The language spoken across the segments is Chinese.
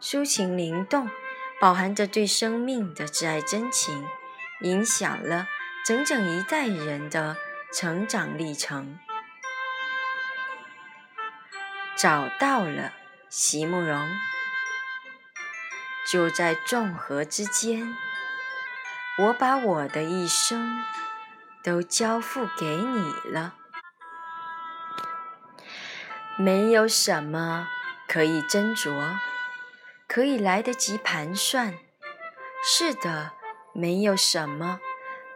抒情灵动，饱含着对生命的挚爱真情，影响了整整一代人的成长历程。找到了席慕容，就在众河之间，我把我的一生。都交付给你了，没有什么可以斟酌，可以来得及盘算。是的，没有什么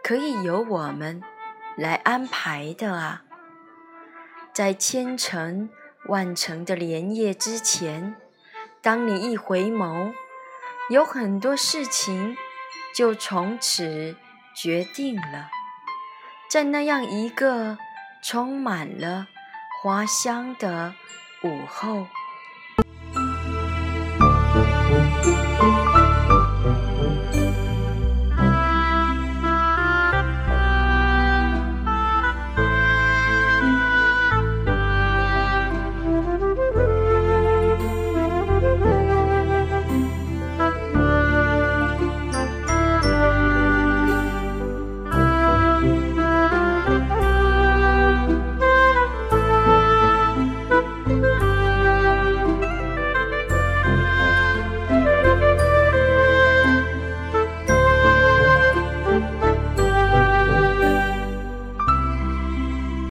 可以由我们来安排的啊！在千层万层的莲叶之前，当你一回眸，有很多事情就从此决定了。在那样一个充满了花香的午后。